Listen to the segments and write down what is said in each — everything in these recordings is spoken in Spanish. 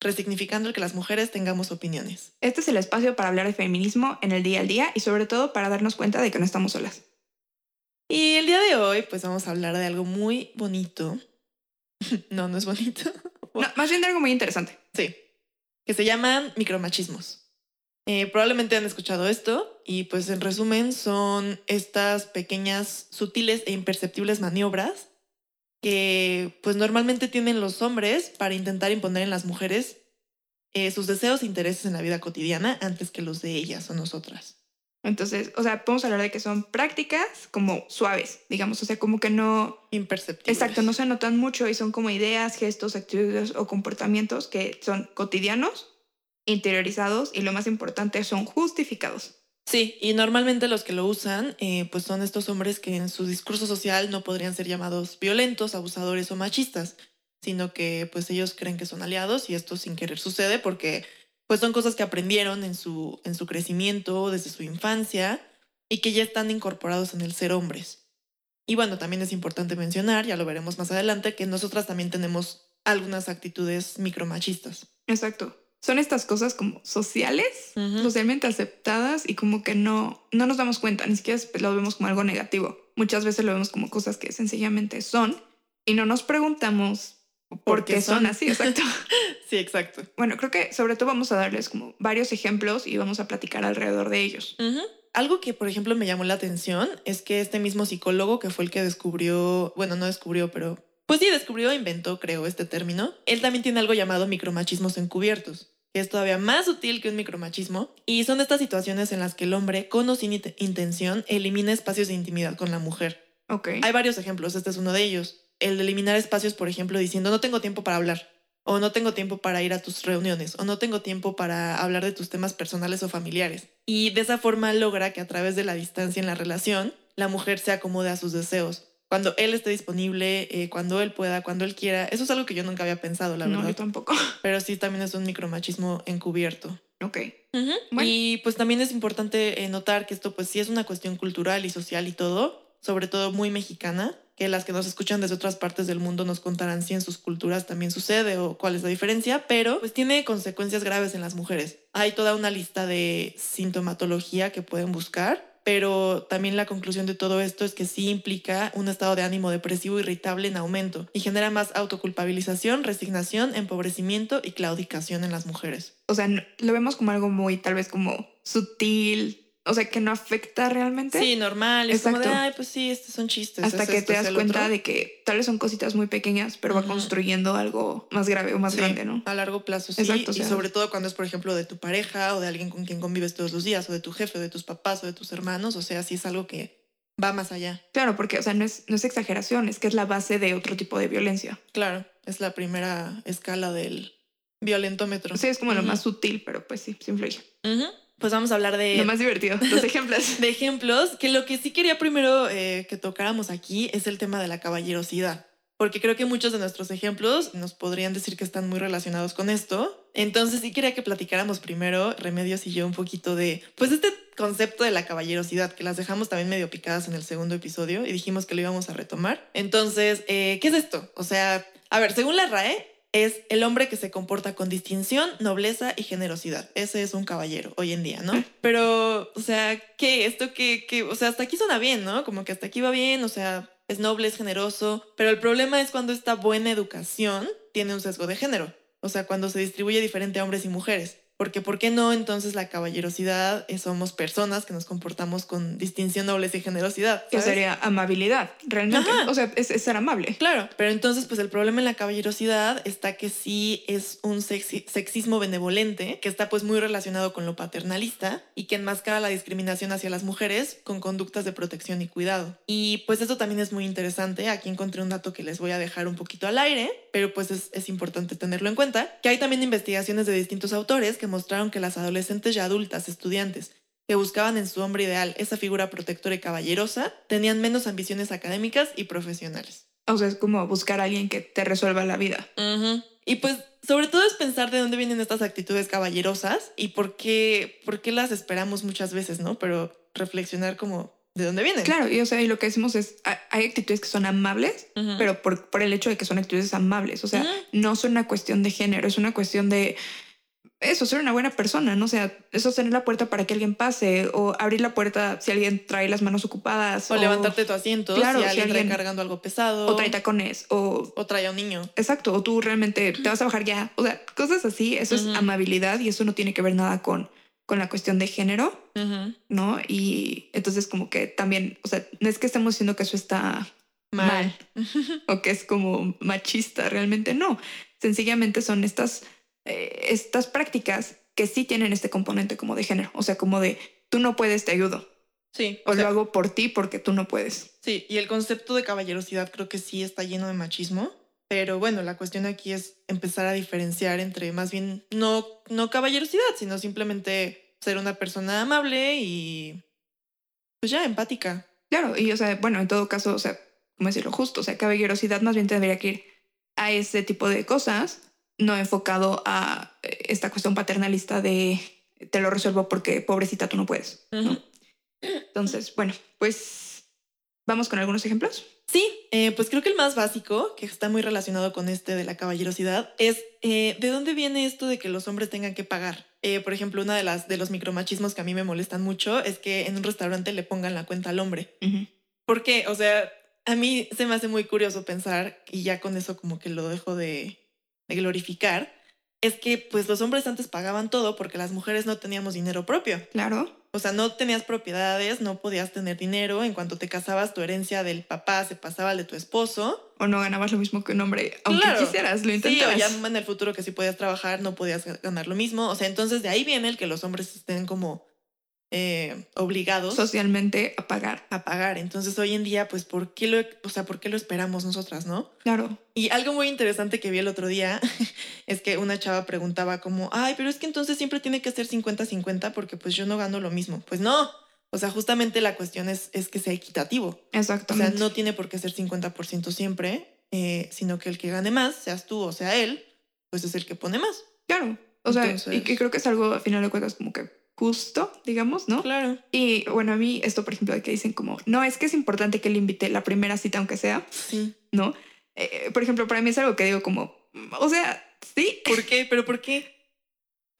resignificando el que las mujeres tengamos opiniones. Este es el espacio para hablar de feminismo en el día al día y sobre todo para darnos cuenta de que no estamos solas. Y el día de hoy, pues vamos a hablar de algo muy bonito. no, no es bonito. No, más bien de algo muy interesante. Sí, que se llaman micromachismos. Eh, probablemente han escuchado esto y pues en resumen son estas pequeñas, sutiles e imperceptibles maniobras que pues normalmente tienen los hombres para intentar imponer en las mujeres eh, sus deseos e intereses en la vida cotidiana antes que los de ellas o nosotras. Entonces, o sea, podemos hablar de que son prácticas como suaves, digamos, o sea, como que no... Imperceptibles. Exacto, no se notan mucho y son como ideas, gestos, actitudes o comportamientos que son cotidianos, interiorizados y lo más importante son justificados. Sí, y normalmente los que lo usan, eh, pues son estos hombres que en su discurso social no podrían ser llamados violentos, abusadores o machistas, sino que pues ellos creen que son aliados y esto sin querer sucede porque pues son cosas que aprendieron en su, en su crecimiento desde su infancia y que ya están incorporados en el ser hombres. Y bueno, también es importante mencionar, ya lo veremos más adelante, que nosotras también tenemos algunas actitudes micromachistas. Exacto. Son estas cosas como sociales, socialmente aceptadas y como que no, no nos damos cuenta, ni siquiera lo vemos como algo negativo. Muchas veces lo vemos como cosas que sencillamente son y no nos preguntamos por qué son así, exacto. Sí, exacto. Bueno, creo que sobre todo vamos a darles como varios ejemplos y vamos a platicar alrededor de ellos. Algo que, por ejemplo, me llamó la atención es que este mismo psicólogo, que fue el que descubrió, bueno, no descubrió, pero pues sí, descubrió, inventó, creo, este término, él también tiene algo llamado micromachismos encubiertos, que es todavía más sutil que un micromachismo, y son estas situaciones en las que el hombre, con o sin int- intención, elimina espacios de intimidad con la mujer. Ok. Hay varios ejemplos, este es uno de ellos. El de eliminar espacios, por ejemplo, diciendo no tengo tiempo para hablar, o no tengo tiempo para ir a tus reuniones, o no tengo tiempo para hablar de tus temas personales o familiares. Y de esa forma logra que a través de la distancia en la relación, la mujer se acomode a sus deseos. Cuando él esté disponible, eh, cuando él pueda, cuando él quiera. Eso es algo que yo nunca había pensado, la no, verdad. yo tampoco. Pero sí, también es un micromachismo encubierto. Ok. Ujú. Bueno. Y pues también es importante eh, notar que esto pues sí es una cuestión cultural y social y todo, sobre todo muy mexicana, que las que nos escuchan desde otras partes del mundo nos contarán si en sus culturas también sucede o cuál es la diferencia, pero pues tiene consecuencias graves en las mujeres. Hay toda una lista de sintomatología que pueden buscar. Pero también la conclusión de todo esto es que sí implica un estado de ánimo depresivo irritable en aumento y genera más autoculpabilización, resignación, empobrecimiento y claudicación en las mujeres. O sea, lo vemos como algo muy tal vez como sutil, o sea, que no afecta realmente. Sí, normal. Es como de, ay, pues sí, estos son chistes. hasta es que esto, te das cuenta otro. de que tal vez son cositas muy pequeñas, pero va construyendo algo más grave o más Sí, grande, ¿no? A largo plazo, sí. Exacto, y sea- sobre todo cuando es, por ejemplo, de tu pareja o de alguien con quien convives todos los días, o de tu jefe, o de tus papás, o de tus hermanos. O sea, sí es algo que va más allá. Claro, porque, o sea, no es, no es exageración, es que es la base de otro tipo de violencia. Claro, es la primera escala del violentómetro. Sí, es como lo más sutil, pero pues sí, sí influye. Ujú. Pues vamos a hablar de... Lo más divertido, los ejemplos. de ejemplos, que lo que sí quería primero eh, que tocáramos aquí es el tema de la caballerosidad, porque creo que muchos de nuestros ejemplos nos podrían decir que están muy relacionados con esto. Entonces sí quería que platicáramos primero, Remedios y yo, un poquito de, pues este concepto de la caballerosidad, que las dejamos también medio picadas en el segundo episodio y dijimos que lo íbamos a retomar. Entonces, eh, ¿qué es esto? O sea, a ver, según la RAE, es el hombre que se comporta con distinción, nobleza y generosidad. Ese es un caballero hoy en día, ¿no? Pero, o sea, ¿qué? Esto que, que, o sea, hasta aquí suena bien, ¿no? Como que hasta aquí va bien, o sea, es noble, es generoso, pero el problema es cuando esta buena educación tiene un sesgo de género, o sea, cuando se distribuye diferente a hombres y mujeres. Porque, ¿por qué no entonces la caballerosidad eh, somos personas que nos comportamos con distinción, nobleza y generosidad? Que ¿sabes? sería amabilidad, realmente. Ajá. O sea, es, es ser amable. Claro, pero entonces pues el problema en la caballerosidad está que sí es un sexi- sexismo benevolente que está pues muy relacionado con lo paternalista y que enmascara la discriminación hacia las mujeres con conductas de protección y cuidado. Y pues eso también es muy interesante. Aquí encontré un dato que les voy a dejar un poquito al aire, pero pues es, es importante tenerlo en cuenta, que hay también investigaciones de distintos autores que mostraron que las adolescentes y adultas, estudiantes, que buscaban en su hombre ideal esa figura protectora y caballerosa, tenían menos ambiciones académicas y profesionales. O sea, es como buscar a alguien que te resuelva la vida. Y pues sobre todo es pensar de dónde vienen estas actitudes caballerosas y por qué, por qué las esperamos muchas veces, ¿no? Pero reflexionar como de dónde vienen. Claro, y o sea, y lo que decimos es, hay actitudes que son amables, pero por, por, el hecho de que son actitudes amables, o sea, no son una cuestión de género, es una cuestión de eso, ser una buena persona, ¿no? O sea, eso tener la puerta para que alguien pase o abrir la puerta si alguien trae las manos ocupadas. O, levantarte tu asiento claro, si alguien, si cargando algo pesado. O trae tacones o... O trae a un niño. Exacto, o tú realmente te vas a bajar ya. O sea, cosas así, eso es amabilidad y eso no tiene que ver nada con, con la cuestión de género, ¿no? Y entonces como que también, o sea, no es que estemos diciendo que eso está mal o que es como machista, realmente no. Sencillamente son estas eh, estas prácticas que sí tienen este componente como de género, o sea, como de tú no puedes, te ayudo. Sí. O, lo hago por ti porque tú no puedes. Sí, y el concepto de caballerosidad creo que sí está lleno de machismo, pero bueno, la cuestión aquí es empezar a diferenciar entre más bien no, no caballerosidad, sino simplemente ser una persona amable y pues ya empática. Claro, y o sea, bueno, en todo caso, o sea, ¿cómo decirlo? Justo, o sea, caballerosidad más bien tendría que ir a ese tipo de cosas no enfocado a eh, esta cuestión paternalista de te lo resuelvo porque pobrecita tú no puedes. Entonces, bueno, pues vamos con algunos ejemplos. Sí, eh, pues creo que el más básico, que está muy relacionado con este de la caballerosidad, es eh, de dónde viene esto de que los hombres tengan que pagar. por ejemplo, una de las de los micromachismos que a mí me molestan mucho es que en un restaurante le pongan la cuenta al hombre. ¿Por qué? O sea, a mí se me hace muy curioso pensar y ya con eso como que lo dejo de, de glorificar, es que pues los hombres antes pagaban todo porque las mujeres no teníamos dinero propio. Claro. O sea, no tenías propiedades, no podías tener dinero. En cuanto te casabas, tu herencia del papá se pasaba al de tu esposo. O no ganabas lo mismo que un hombre, aunque quisieras, lo intentabas. Sí, o ya en el futuro que sí podías trabajar, no podías ganar lo mismo. O sea, entonces de ahí viene el que los hombres estén como eh, obligados socialmente a pagar. A pagar. Entonces hoy en día, pues, ¿por qué lo, o sea, ¿por qué lo esperamos nosotras, no? Claro. Y algo muy interesante que vi el otro día es que una chava preguntaba como, ay, pero es que entonces siempre tiene que ser 50-50 porque pues yo no gano lo mismo. Pues no. O sea, justamente la cuestión es, es que sea equitativo. Exactamente. O sea, no tiene por qué ser 50% siempre, eh, sino que el que gane más, seas tú o sea él, pues es el que pone más. Claro. O sea, y que creo que es algo, al final de cuentas, como que justo, digamos, ¿no? Claro. Y bueno, a mí esto, por ejemplo, de que dicen como, no, es que es importante que le invite la primera cita, aunque sea, sí. ¿no? Eh, por ejemplo, para mí es algo que digo como, o sea, sí. ¿Por qué? ¿Pero por qué?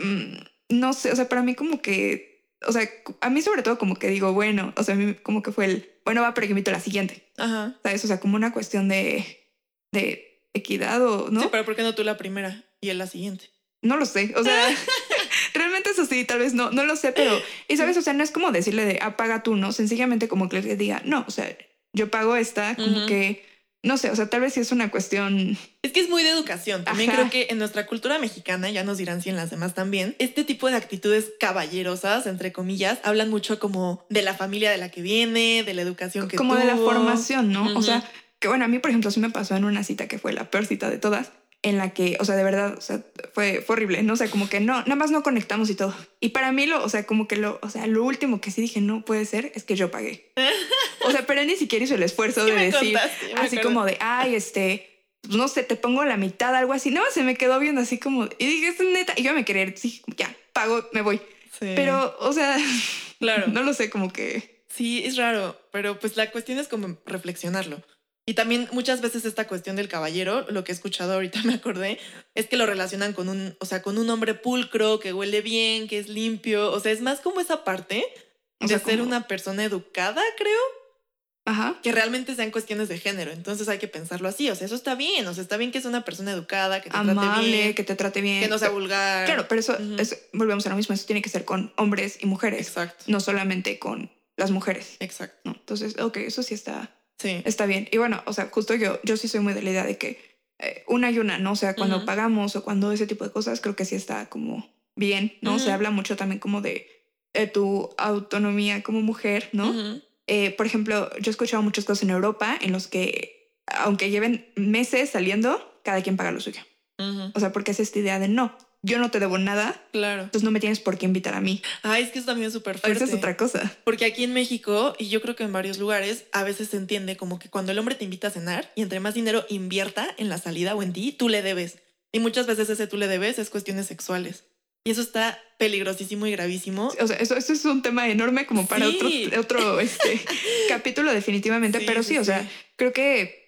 Mm, no sé, o sea, para mí como que, o sea, a mí sobre todo como que digo, bueno, o sea, a mí como que fue el, bueno, va, pero que invito a la siguiente. Ajá. ¿Sabes? O sea, como una cuestión de, de equidad o, ¿no? Sí, pero ¿por qué no tú la primera y él la siguiente? No lo sé, o sea, realmente eso sí, tal vez no, no lo sé, pero, y sabes, o sea, no es como decirle de apaga tú, no, sencillamente como que le diga, no, o sea, yo pago esta, como que, no sé, o sea, tal vez sí es una cuestión. Es que es muy de educación. También creo que en nuestra cultura mexicana, ya nos dirán si en las demás también, este tipo de actitudes caballerosas, entre comillas, hablan mucho como de la familia de la que viene, de la educación que Como de la formación, ¿no? O sea, que bueno, a mí, por ejemplo, sí me pasó en una cita que fue la peor cita de todas en la que, o sea, de verdad, o sea, fue, horrible, ¿no? O sea, como que no, nada más no conectamos y todo. Y para mí lo, o sea, como que lo, o sea, lo último que sí dije, no puede ser, es que yo pagué. O sea, pero ni siquiera hizo el esfuerzo de decir, así como de, ay, este, pues, no sé, te pongo la mitad, algo así. No, se me quedó viendo así como, y dije, es neta, y yo me quería, sí, ya, pago, me voy. Pero, o sea, claro. no lo sé, como que... Sí, es raro, pero pues la cuestión es como reflexionarlo. Y también muchas veces esta cuestión del caballero, lo que he escuchado ahorita me acordé, es que lo relacionan con un, o sea, con un hombre pulcro, que huele bien, que es limpio. O sea, es más como esa parte de ser una persona educada, creo. Ajá. Que realmente sean cuestiones de género. Entonces hay que pensarlo así. O sea, eso está bien. O sea, está bien que es una persona educada, que te trate bien. que te trate bien. Que no sea vulgar. Claro, pero eso, volvemos a lo mismo. Eso tiene que ser con hombres y mujeres. Exacto. No solamente con las mujeres. Exacto. Entonces, ok, eso sí está Sí. Está bien. Y bueno, o sea, justo yo, yo sí soy muy de la idea de que eh, una y una, ¿no? O sea, cuando pagamos o cuando ese tipo de cosas, creo que sí está como bien, ¿no? Se habla mucho también como de tu autonomía como mujer, ¿no? Eh, por ejemplo, yo he escuchado muchas cosas en Europa en los que, aunque lleven meses saliendo, cada quien paga lo suyo. O sea, porque es esta idea de no. Yo no te debo nada. Claro. Entonces no me tienes por qué invitar a mí. Ay, es que eso también es súper fuerte. Esa es otra cosa. Porque aquí en México, y yo creo que en varios lugares, a veces se entiende como que cuando el hombre te invita a cenar y entre más dinero invierta en la salida o en ti, tú le debes. Y muchas veces ese tú le debes es cuestiones sexuales. Y eso está peligrosísimo y gravísimo. O sea, eso, eso es un tema enorme como para Sí. otro, otro este, capítulo definitivamente. Sí, pero sí, sí, o sea, creo que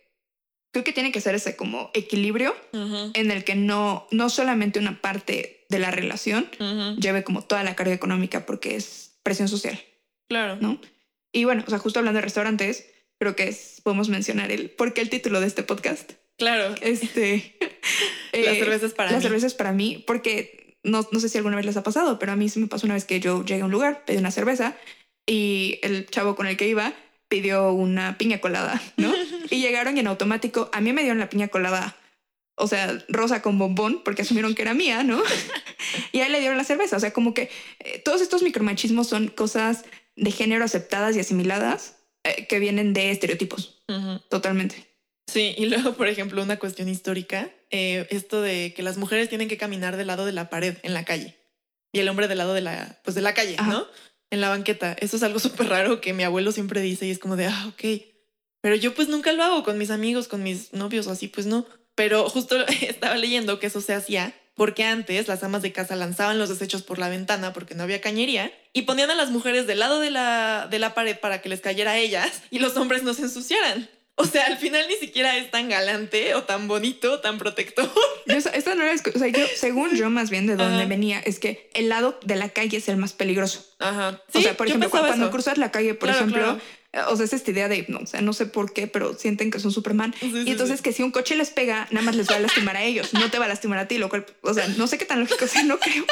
creo que tiene que ser ese como equilibrio Ujú, en el que no, no solamente una parte de la relación ujú. lleve como toda la carga económica porque es presión social, Claro. ¿no? Y bueno, o sea, justo hablando de restaurantes, creo que es, podemos mencionar el por qué el título de este podcast. Claro. Este, Las eh, cervezas para las mí. cervezas para mí, porque no, no sé si alguna vez les ha pasado, pero a mí sí me pasó una vez que yo llegué a un lugar, pedí una cerveza y el chavo con el que iba pidió una piña colada, ¿no? y llegaron y en automático a mí me dieron la piña colada, o sea, rosa con bombón, porque asumieron que era mía, ¿no? y a él le dieron la cerveza, o sea, como que eh, todos estos micromachismos son cosas de género aceptadas y asimiladas eh, que vienen de estereotipos, Ujú. totalmente. Sí, y luego, por ejemplo, una cuestión histórica, eh, esto de que las mujeres tienen que caminar del lado de la pared en la calle y el hombre del lado de la, pues de la calle, Ajá. ¿no? En la banqueta. Eso es algo súper raro que mi abuelo siempre dice y es como de, ah, ok. Pero yo pues nunca lo hago con mis amigos, con mis novios o así, pues no. Pero justo estaba leyendo que eso se hacía porque antes las amas de casa lanzaban los desechos por la ventana porque no había cañería y ponían a las mujeres del lado de la, de la pared para que les cayera a ellas y los hombres no se ensuciaran. O sea, al final ni siquiera es tan galante o tan bonito, tan protector. Yo, esta no era, o sea, yo, según yo más bien de dónde Ajá. venía, es que el lado de la calle es el más peligroso. Ajá. o sea, por ejemplo, cuando eso. cruzas la calle, por Claro, ejemplo, claro. Eh, o sea, es esta idea de, no, o sea, no sé por qué, pero sienten que son Superman. Sí, sí, y entonces sí. que si un coche les pega, nada más les va a lastimar a ellos, no te va a lastimar a ti, lo cual, o sea, no sé qué tan lógico sea, no creo,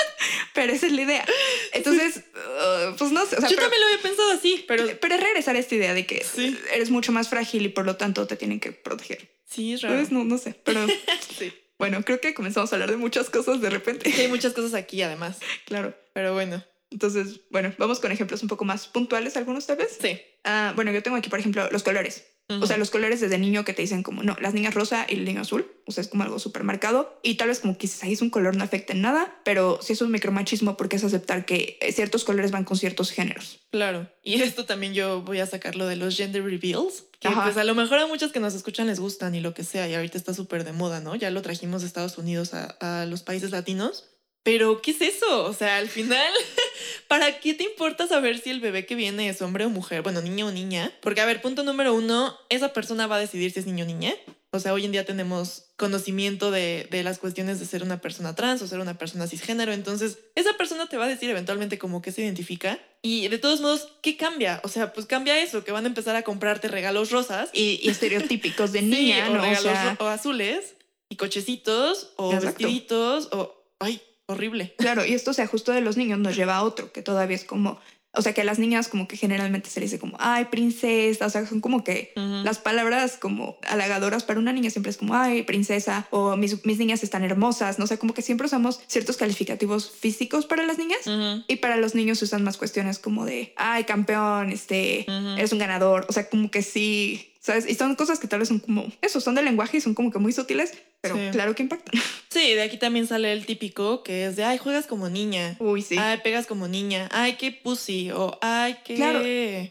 pero esa es la idea. Entonces, uh, pues no sé, o sea, Yo pero, también lo había pensado así, pero pero es regresar a esta idea de que Sí. eres mucho más frágil y por lo tanto te tienen que proteger. sí, es raro. No, no sé, pero Sí. bueno, creo que comenzamos a hablar de muchas cosas de repente. Sí, hay muchas cosas aquí además. Claro. Pero bueno, Entonces, bueno, vamos con ejemplos un poco más puntuales, algunos tal vez. sí. Ah, bueno, yo tengo aquí, por ejemplo, los colores. O sea, los colores desde niño que te dicen como, no, las niñas rosa y el niño azul. O sea, es como algo súper marcado. Y tal vez como que dices, ahí es un color, no afecta en nada. Pero sí es un micromachismo porque es aceptar que eh, ciertos colores van con ciertos géneros. Claro. Y esto también yo voy a sacarlo de los gender reveals, que Ajá. pues a lo mejor a muchas que nos escuchan les gustan y lo que sea, y ahorita está súper de moda, ¿no? Ya lo trajimos de Estados Unidos a, a los países latinos. Pero, ¿qué es eso? O sea, al final, ¿para qué te importa saber si el bebé que viene es hombre o mujer? Bueno, niño o niña. Porque, a ver, punto número uno, esa persona va a decidir si es niño o niña. O sea, hoy en día tenemos conocimiento de, de las cuestiones de ser una persona trans o ser una persona cisgénero. Entonces, esa persona te va a decir eventualmente como que se identifica. Y de todos modos, ¿qué cambia? O sea, pues cambia eso, que van a empezar a comprarte regalos rosas Y, y estereotípicos de Sí, niña, o ¿no? O regalos sea, o azules y cochecitos o Exacto. vestiditos o... ¡Ay! Horrible. Claro, y esto se ajusta de los niños, nos lleva a otro, que todavía es como, o sea, que a las niñas como que generalmente se les dice como, ay, princesa, o sea, son como que las palabras como halagadoras para una niña siempre es como, ay, princesa, o mis, mis niñas están hermosas, no sé, como que siempre usamos ciertos calificativos físicos para las niñas. Y para los niños se usan más cuestiones como de, ay, campeón, este, eres un ganador. O sea, como que sí, ¿sabes? Y son cosas que tal vez son como, eso, son de lenguaje y son como que muy sutiles, pero Sí. claro que impactan. Sí, de aquí también sale el típico que es de, ay, juegas como niña. Uy, sí. Ay, pegas como niña. Ay, qué pussy. O ay, qué... Claro.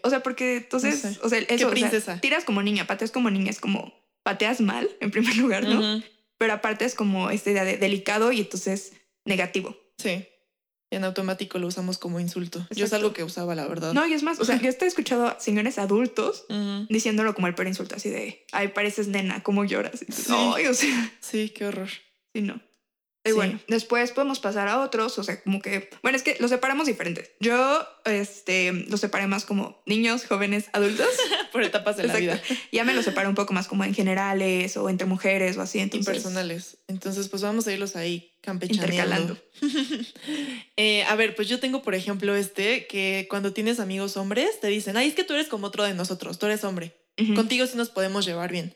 O sea, porque entonces, No sé. o sea, eso, o sea, princesa? tiras como niña, pateas como niña, es como pateas mal en primer lugar, ¿no? Ujú. Pero aparte es como esta idea de delicado y entonces negativo. Sí. En automático lo usamos como insulto. Yo es algo que usaba, la verdad. No, y es más, o sea, yo he escuchado a señores adultos diciéndolo como el peor insulto, así de, ay, pareces nena, ¿cómo lloras? Y tú, Sí. Ay, o sea, Sí, qué horror. sí, no. Y Sí. bueno, después podemos pasar a otros, o sea, como que, bueno, es que los separamos diferentes. Yo, este, los separé más como niños, jóvenes, adultos. Por etapas de la vida. Ya me los separo un poco más como en generales o entre mujeres o así, entonces. Impersonales. Entonces, pues vamos a irlos ahí campechaneando. Intercalando. Eh, a ver, pues yo tengo, por ejemplo, este, que cuando tienes amigos hombres, te dicen, ay, es que tú eres como otro de nosotros, tú eres hombre. Contigo sí nos podemos llevar bien.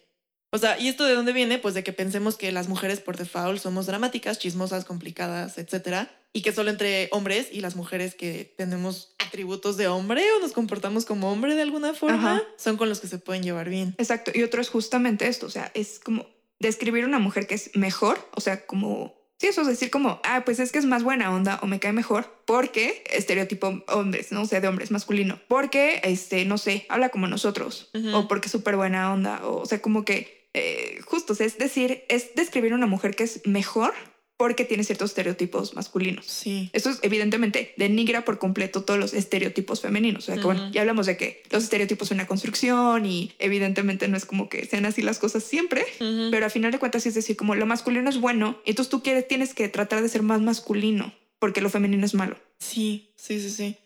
O sea, ¿y esto de dónde viene? Pues de que pensemos que las mujeres por default somos dramáticas, chismosas, complicadas, etcétera, y que solo entre hombres y las mujeres que tenemos atributos de hombre o nos comportamos como hombre de alguna forma, Ajá. son con los que se pueden llevar bien. Exacto. Y otro es justamente esto, o sea, es como describir una mujer que es mejor, o sea, como Sí, eso es decir como, ah, pues es que es más buena onda o me cae mejor porque estereotipo hombres, ¿no? O sea, de hombres masculino. Porque, este, no sé, habla como nosotros o porque es súper buena onda o, o sea, como que eh, justo, o sea, es decir, es describir a una mujer que es mejor porque tiene ciertos estereotipos masculinos. Sí. Esto es evidentemente denigra por completo todos los estereotipos femeninos. O sea, que bueno, ya hablamos de que los estereotipos son una construcción y evidentemente no es como que sean así las cosas siempre, pero al final de cuentas sí es decir, como lo masculino es bueno, y entonces tú quieres, tienes que tratar de ser más masculino porque lo femenino es malo. Sí, sí, sí, sí.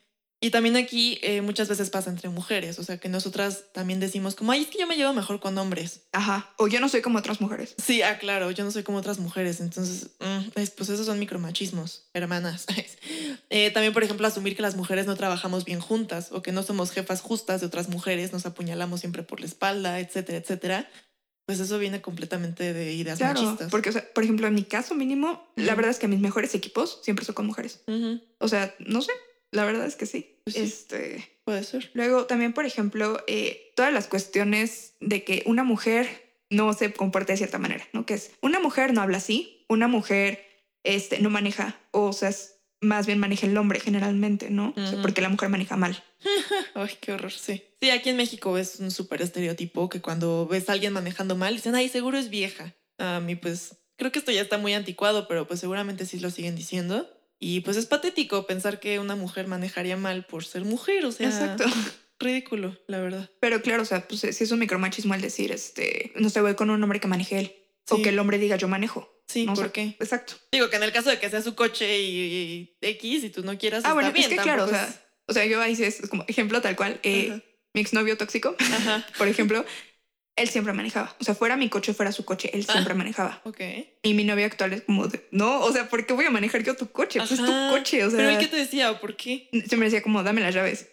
Y también aquí eh, muchas veces pasa entre mujeres, o sea que nosotras también decimos como, ay, es que yo me llevo mejor con hombres. Ajá. O yo no soy como otras mujeres. Sí, ah, claro, yo no soy como otras mujeres, entonces, mm, es- pues esos son micromachismos, hermanas. Eh, también, por ejemplo, asumir que las mujeres no trabajamos bien juntas o que no somos jefas justas de otras mujeres, nos apuñalamos siempre por la espalda, etcétera, etcétera. Pues eso viene completamente de ideas Claro, machistas. porque, o sea, por ejemplo, en mi caso mínimo, la verdad es que mis mejores equipos siempre son con mujeres. O sea, no sé, la verdad es que sí. Pues sí. Este, Puede ser. Luego también, por ejemplo, eh, todas las cuestiones de que una mujer no se comporta de cierta manera, ¿no? Que es una mujer no habla así, una mujer este, no maneja, o sea, es- más bien maneja el hombre generalmente, ¿no? O sea, Ujú. porque la mujer maneja mal. Ay, qué horror, sí. Sí, aquí en México es un súper estereotipo que cuando ves a alguien manejando mal, dicen, ay, seguro es vieja. A mí, pues, creo que esto ya está muy anticuado, pero pues seguramente sí lo siguen diciendo. Y pues es patético pensar que una mujer manejaría mal por ser mujer, o sea, Exacto. ridículo, la verdad. Pero claro, o sea, pues si es un micromachismo el decir, este, no sé, voy con un hombre que maneje él. O que el hombre diga yo manejo. Sí, No, o ¿por sea, qué? Exacto. Digo que en el caso de que sea su coche y, y X y tú no quieras, Ah, está bueno, bien. es que claro, o sea, o sea, yo ahí es como ejemplo tal cual. eh, mi exnovio tóxico, Ajá, por ejemplo, él siempre manejaba. O sea, fuera mi coche, fuera su coche, él Ah. siempre manejaba. ok. Y mi novia actual es como de, no, o sea, ¿por qué voy a manejar yo tu coche? Pues es tu Ajá. coche, o sea. Pero ¿y qué te decía o por qué? Se me decía como, dame las llaves.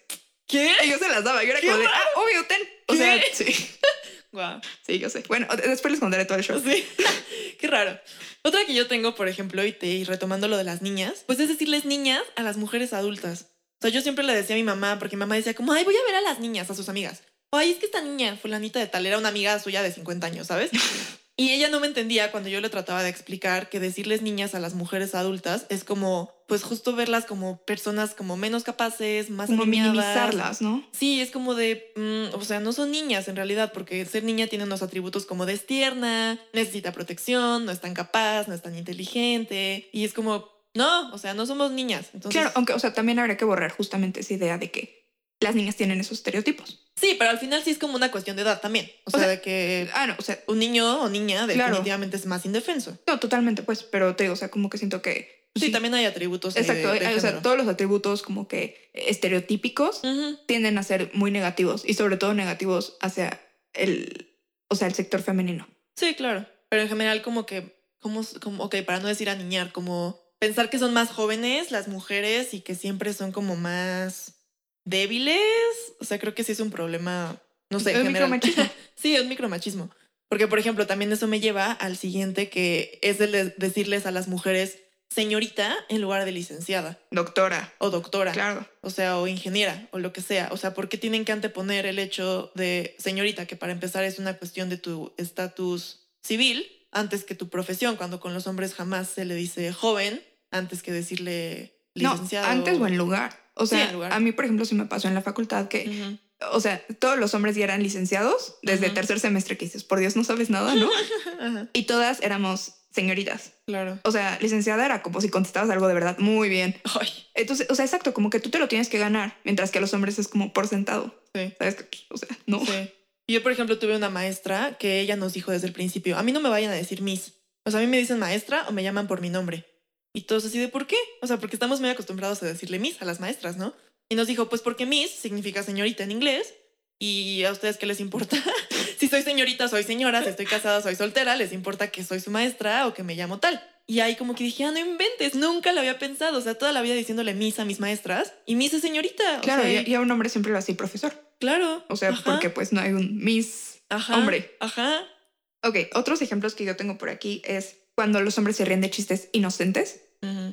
¿Qué? Y yo se las daba. Yo era ¡Qué como de, ah, obvio, ten. O ¿Qué? sea, sí. Guau. Sí, yo sé. Bueno, de- después les contaré todo el show. Sí, qué raro. Otra que yo tengo, por ejemplo, y, te, y retomando lo de las niñas, pues es decirles niñas a las mujeres adultas. O sea, yo siempre le decía a mi mamá, porque mi mamá decía como, ay, voy a ver a las niñas, a sus amigas. Ay, es que esta niña, fulanita de tal, era una amiga suya de 50 años, ¿sabes? Y ella no me entendía cuando yo le trataba de explicar que decirles niñas a las mujeres adultas es como, pues justo verlas como personas como menos capaces, más Como minimizarlas, ¿no? Sí, es como de, mm, o sea, no son niñas en realidad, porque ser niña tiene unos atributos como de es tierna, necesita protección, no es tan capaz, no es tan inteligente, y es como, no, o sea, no somos niñas. Entonces, Claro, aunque, o sea, también habría que borrar justamente esa idea de que las niñas tienen esos estereotipos. sí, pero al final sí es como una cuestión de edad también. O, O sea, sea, de que Ah, no, o sea, un niño o niña Claro. definitivamente es más indefenso. no, totalmente, pues, pero te digo, o sea, como que siento que. pues, Sí, también hay atributos. Exacto, de hay- o sea, todos los atributos como que estereotípicos Ujú, tienden a ser muy negativos y sobre todo negativos hacia el, o sea, el sector femenino. Sí, claro. Pero en general como que, como, como, ok, para no decir aniñar, como pensar que son más jóvenes las mujeres y que siempre son como más débiles. O sea, creo que sí es un problema, no sé, Es en general. micromachismo. sí, es micromachismo. Porque, por ejemplo, también eso me lleva al siguiente, que es el de decirles a las mujeres señorita en lugar de licenciada Doctora, o doctora. claro. O sea, o ingeniera, o lo que sea. O sea, ¿por qué tienen que anteponer el hecho de señorita, que para empezar es una cuestión de tu estatus civil, antes que tu profesión, cuando con los hombres jamás se le dice joven, antes que decirle No, licenciado? antes o en lugar. O sea, a mí, por ejemplo, sí me pasó en la facultad que, o sea, todos los hombres ya eran licenciados desde Ujú. tercer semestre que dices, por Dios, no sabes nada, ¿no? Y todas éramos señoritas. claro. O sea, licenciada era como si contestabas algo de verdad muy bien. Ay, Entonces, o sea, exacto, como que tú te lo tienes que ganar, mientras que a los hombres es como por sentado. sí. ¿Sabes? O sea, no. Sí. Yo, por ejemplo, tuve una maestra que ella nos dijo desde el principio, a mí no me vayan a decir Miss. O sea, a mí me dicen maestra o me llaman por mi nombre. Y todos así de, ¿por qué? O sea, porque estamos muy acostumbrados a decirle Miss a las maestras, ¿no? Y nos dijo, pues porque Miss significa señorita en inglés. Y a ustedes qué les importa? si soy señorita, soy señora. Si estoy casada, soy soltera. Les importa que soy su maestra o que me llamo tal. Y ahí como que dije, ah, no inventes, nunca lo había pensado. O sea, toda la vida diciéndole Miss a mis maestras. Y Miss es señorita. o Claro, sea, y, a un hombre siempre lo así, profesor. Claro. O sea, Ajá. porque pues no hay un Miss Ajá, hombre. Ajá. Ok, otros ejemplos que yo tengo por aquí es cuando los hombres se ríen de chistes inocentes.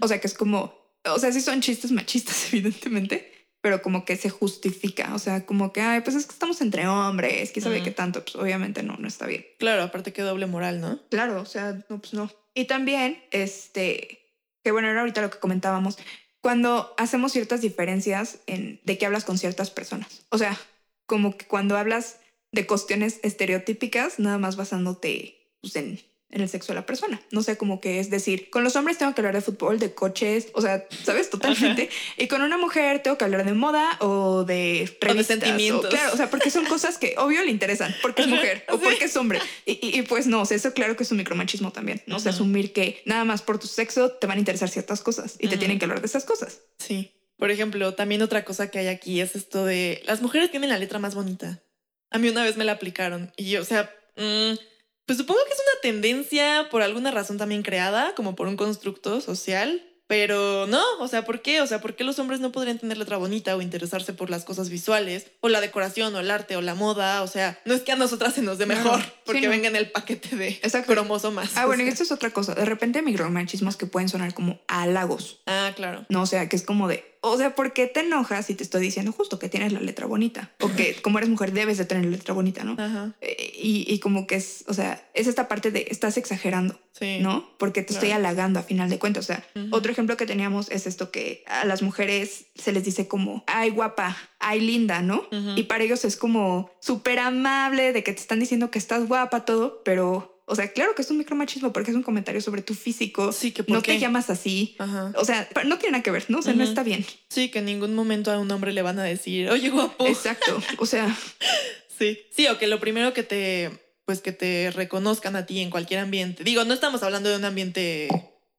O sea, que es como, o sea, sí son chistes machistas, evidentemente, pero como que se justifica. O sea, como que, ay, pues es que estamos entre hombres, que sabe qué tanto, pues obviamente no, no está bien. Claro, aparte que doble moral, ¿no? Claro, o sea, no, pues no. Y también, este, que bueno, era ahorita lo que comentábamos, cuando hacemos ciertas diferencias en de qué hablas con ciertas personas. O sea, como que cuando hablas de cuestiones estereotípicas, nada más basándote pues, en en el sexo de la persona. No sé, cómo que es decir, con los hombres tengo que hablar de fútbol, de coches, o sea, ¿sabes? Totalmente. Y con una mujer tengo que hablar de moda o de revistas. O de sentimientos. claro, o sea, porque son cosas que obvio le interesan, porque es mujer o porque es hombre. Y, pues no, o sea, eso claro que es un micromachismo también, ¿no? O sea, asumir que nada más por tu sexo te van a interesar ciertas cosas y te tienen que hablar de esas cosas. Sí. Por ejemplo, también otra cosa que hay aquí es esto de las mujeres tienen la letra más bonita. A mí una vez me la aplicaron y yo, o sea, mmm, pues supongo que es una tendencia por alguna razón también creada, como por un constructo social, pero no, o sea, ¿por qué? O sea, ¿por qué los hombres no podrían tener letra bonita o interesarse por las cosas visuales, o la decoración, o el arte, o la moda? O sea, no es que a nosotras se nos dé mejor porque venga en el paquete de Exacto. cromosomas. Ah, bueno, y esto es otra cosa. De repente micromachismos que pueden sonar como halagos. Ah, claro. No, o sea, que es como de, o sea, ¿por qué te enojas si te estoy diciendo justo que tienes la letra bonita? O que como eres mujer debes de tener la letra bonita, ¿no? Ajá. Eh, y, como que es, o sea, es esta parte de estás exagerando, sí. ¿no? Porque te estoy halagando a final de cuentas. O sea, otro ejemplo que teníamos es esto que a las mujeres se les dice como, ay guapa, ay linda, ¿no? Y para ellos es como súper amable de que te están diciendo que estás guapa, todo, pero o sea, claro que es un micromachismo porque es un comentario sobre tu físico. Sí, que no te llamas así. O sea, no tiene nada que ver, ¿no? O sea, no está bien. Sí, que en ningún momento a un hombre le van a decir, oye, guapo. Exacto. O sea. sí. Sí, o que lo primero que te, pues que te reconozcan a ti en cualquier ambiente. Digo, no estamos hablando de un ambiente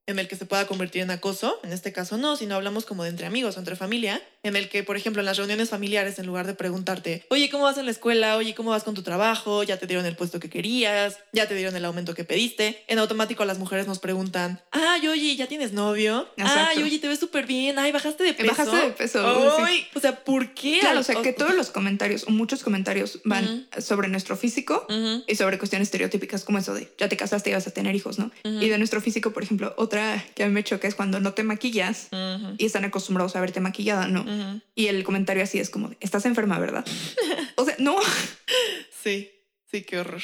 en el que se pueda convertir en acoso, en este caso no, sino hablamos como de entre amigos o entre familia, en el que, por ejemplo, en las reuniones familiares, en lugar de preguntarte, oye, ¿cómo vas en la escuela? Oye, ¿cómo vas con tu trabajo? ¿Ya te dieron el puesto que querías? ¿Ya te dieron el aumento que pediste? En automático las mujeres nos preguntan, ay, oye, ¿ya tienes novio? Ay, oye, te ves súper bien. Ay, bajaste de peso. Bajaste de peso. Ay, O sea, ¿por qué? Claro, o sea, que todos los comentarios o muchos comentarios van sobre nuestro físico y sobre cuestiones estereotípicas como eso de, ya te casaste y vas a tener hijos, ¿no? Y de nuestro físico, por ejemplo, otra que a mí me choca es cuando no te maquillas y están acostumbrados a verte maquillada, ¿no? Y el comentario así es como, estás enferma, ¿verdad? o sea, no. Sí, sí, qué horror.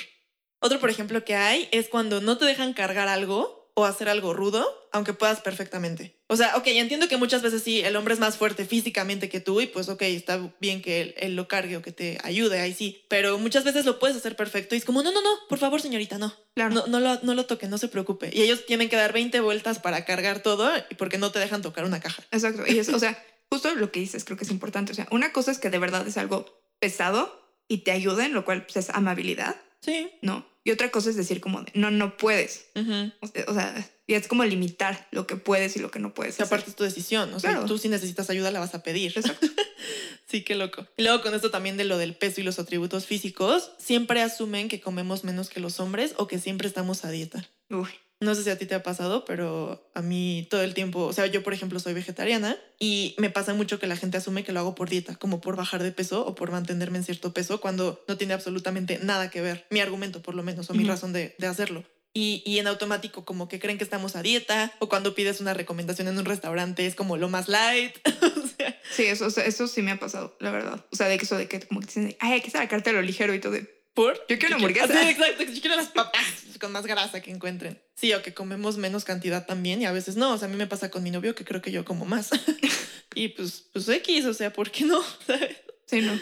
Otro, por ejemplo, que hay es cuando no te dejan cargar algo o hacer algo rudo, aunque puedas perfectamente. O sea, ok, entiendo que muchas veces sí, el hombre es más fuerte físicamente que tú y pues ok, está bien que él, lo cargue o que te ayude, ahí sí, pero muchas veces lo puedes hacer perfecto y es como, no, no, no, por favor señorita, no, claro. no, no, lo, no lo toque, no se preocupe. Y ellos tienen que dar 20 vueltas para cargar todo porque no te dejan tocar una caja. Exacto, y es, o sea, justo lo que dices creo que es importante. O sea, una cosa es que de verdad es algo pesado y te ayuden, lo cual pues, es amabilidad. Sí. ¿No? Y otra cosa es decir como de, no, no puedes. o, sea, y es como limitar lo que puedes y lo que no puedes. aparte es tu decisión. O sea, tú si necesitas ayuda la vas a pedir. Exacto. sí, qué loco. Y luego con esto también de lo del peso y los atributos físicos, siempre asumen que comemos menos que los hombres o que siempre estamos a dieta. Uy. No sé si a ti te ha pasado, pero a mí todo el tiempo, o sea, yo por ejemplo soy vegetariana y me pasa mucho que la gente asume que lo hago por dieta, como por bajar de peso o por mantenerme en cierto peso, cuando no tiene absolutamente nada que ver, mi argumento por lo menos, o mi razón de, hacerlo. Y, y, en automático como que creen que estamos a dieta o cuando pides una recomendación en un restaurante es como lo más light. Sí, eso, eso sí me ha pasado, la verdad. O sea, de que eso de que como que dicen, ay, hay que sacarte lo ligero y todo de, ¿Por? Yo quiero una hamburguesa. Sí, exacto. Yo quiero las papas con más grasa que encuentren. Sí, o que comemos menos cantidad también y a veces no. O sea, a mí me pasa con mi novio que creo que yo como más. y pues, pues X, o sea, ¿por qué no? Sí, no.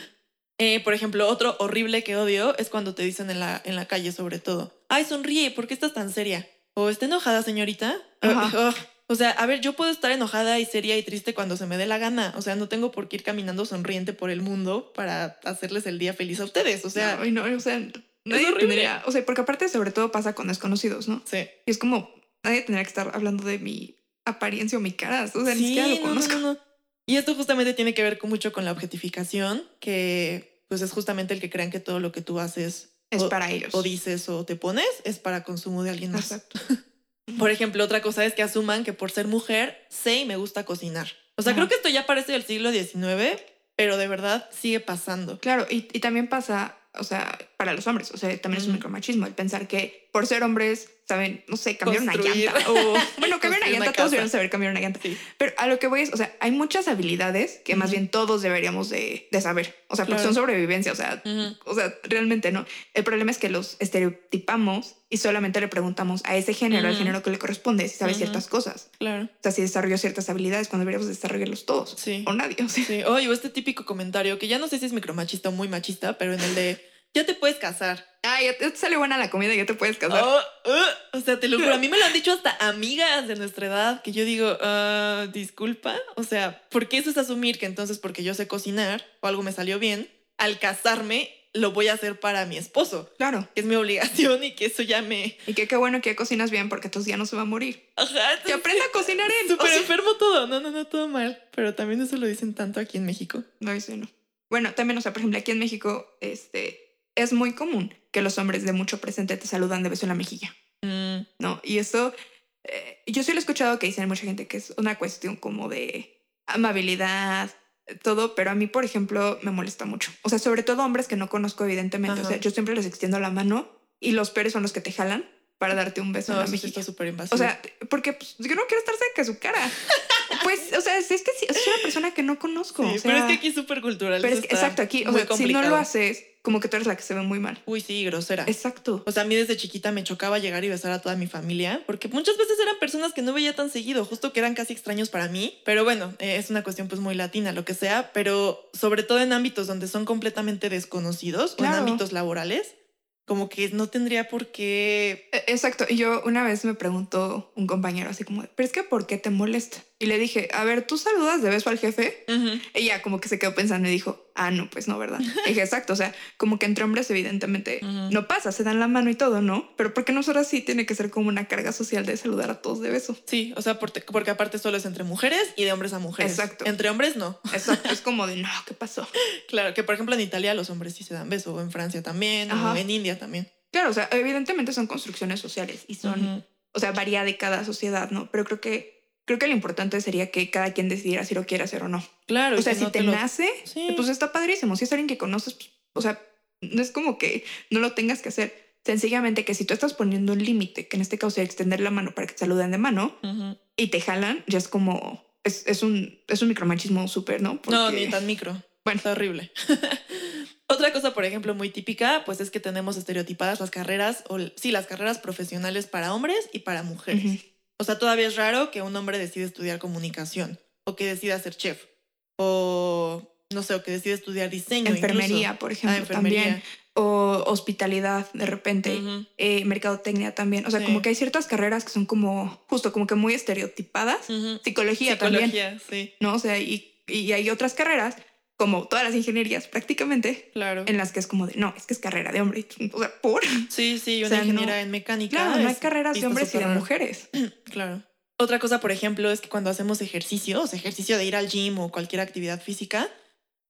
Eh, por ejemplo, otro horrible que odio es cuando te dicen en la, en la calle sobre todo, ay, sonríe, ¿por qué estás tan seria? O está enojada, señorita. Ajá. O sea, a ver, yo puedo estar enojada y seria y triste cuando se me dé la gana. O sea, no tengo por qué ir caminando sonriente por el mundo para hacerles el día feliz a ustedes. O sea, no, no o sea, nadie tendría, o sea, porque aparte sobre todo pasa con desconocidos, ¿no? Sí. Y es como, nadie tendría que estar hablando de mi apariencia o mi cara. O sea, ni siquiera lo conozco. y esto justamente tiene que ver con mucho con la objetificación, que pues es justamente el que crean que todo lo que tú haces es para ellos. O dices o te pones es para consumo de alguien más. Exacto. Por ejemplo, otra cosa es que asuman que por ser mujer sé y me gusta cocinar. O sea, creo que esto ya parece del siglo XIX, pero de verdad sigue pasando. Claro, y, también pasa, o sea, para los hombres, o sea, también es un micromachismo el pensar que por ser hombres saben, no sé, cambiar una llanta. O, bueno, cambiar una llanta, todos deberían saber cambiar una llanta. Sí. Pero a lo que voy es, o sea, hay muchas habilidades que más bien todos deberíamos de, de saber. O sea, porque Claro. son sobrevivencia, o sea, o sea, realmente no. El problema es que los estereotipamos y solamente le preguntamos a ese género, al género que le corresponde, si sabe ciertas cosas. Claro. O sea, si desarrolló ciertas habilidades cuando deberíamos desarrollarlos todos. Sí. O nadie, o sea. Sí. Oye, este típico comentario que ya no sé si es micromachista o muy machista, pero en el de ya te puedes casar. Ah, ya te sale buena la comida, ya te puedes casar. Oh, uh, o sea, te lo juro, a mí me lo han dicho hasta amigas de nuestra edad que yo digo, "Ah, disculpa, o sea, ¿por qué eso es asumir que entonces porque yo sé cocinar o algo me salió bien, al casarme lo voy a hacer para mi esposo? Claro. Que es mi obligación y que eso ya me... Y que qué bueno que cocinas bien porque entonces ya no se va a morir. Ajá, Que aprenda a cocinar él. Súper O sea, enfermo todo, no, no, no, todo mal. Pero también eso lo dicen tanto aquí en México. No, eso no. Bueno, también, o sea, por ejemplo, aquí en México, este, es muy común que los hombres de mucho presente te saludan de beso en la mejilla, Mm, ¿no? Y eso, eh, yo sí lo he escuchado que dicen mucha gente que es una cuestión como de amabilidad, todo, pero a mí, por ejemplo, me molesta mucho. O sea, sobre todo hombres que no conozco, evidentemente. O sea, yo siempre les extiendo la mano y los peores son los que te jalan para darte un beso no, en la mejilla. está súper invasivo. O sea, porque pues, yo no quiero estar cerca de su cara. Pues, o sea, es, que sí, es una persona que no conozco. Sí, o sea, pero es que aquí es súper cultural. pero es que- exacto, aquí, o sea, si no lo haces, como que tú eres la que se ve muy mal. Uy, sí, grosera. Exacto. O sea, a mí desde chiquita me chocaba llegar y besar a toda mi familia, porque muchas veces eran personas que no veía tan seguido, justo que eran casi extraños para mí. Pero bueno, eh, es una cuestión pues muy latina, lo que sea, pero sobre todo en ámbitos donde son completamente desconocidos o en ámbitos laborales, como que no tendría por qué... E- Exacto. Y yo una vez me preguntó un compañero así como, pero es que ¿por qué te molesta? Y le dije, a ver, ¿tú saludas de beso al jefe? Ujú. Ella como que se quedó pensando y dijo, ah, no, pues no, ¿verdad? Y dije, exacto, o sea, como que entre hombres evidentemente no pasa, se dan la mano y todo, ¿no? Pero porque nosotras sí tiene que ser como una carga social de saludar a todos de beso. Sí, o sea, porque, porque aparte solo es entre mujeres y de hombres a mujeres. Exacto. Entre hombres no. Exacto, es como de, no, ¿qué pasó? Claro, que por ejemplo en Italia los hombres sí se dan beso, o en Francia también, o en India también. Claro, o sea, evidentemente son construcciones sociales y son, o sea, varía de cada sociedad, ¿no? Pero creo que, creo que lo importante sería que cada quien decidiera si lo quiere hacer o no. Claro. O sea, si no te lo- nace, Sí. pues está padrísimo. Si es alguien que conoces, pues, o sea, no es como que no lo tengas que hacer. Sencillamente que si tú estás poniendo un límite, que en este caso sería extender la mano para que te saluden de mano y te jalan, ya es como, es, es un, es un micromachismo súper, ¿no? No, Porque- ni tan micro. Bueno. Está horrible. Otra cosa, por ejemplo, muy típica, pues es que tenemos estereotipadas las carreras, o sí, las carreras profesionales para hombres y para mujeres. O sea, todavía es raro que un hombre decida estudiar comunicación, o que decida ser chef, o no sé, o que decida estudiar diseño. Enfermería, incluso. por Ah, ejemplo, enfermería. también. O hospitalidad, de repente. Ujú, eh, mercadotecnia también. O sea, Sí. como que hay ciertas carreras que son como, justo como que muy estereotipadas. ujú. Psicología, también, Psicología, sí, ¿no? O sea, y, y hay otras carreras, como todas las ingenierías prácticamente, claro. en las que es como de, no, es que es carrera de hombre. O sea, por. Sí, sí, O una sea, ingeniera no- en mecánica. Claro, no hay carreras de hombres y de mujeres. Claro. Otra cosa, por ejemplo, es que cuando hacemos ejercicio, o sea, ejercicio de ir al gym o cualquier actividad física,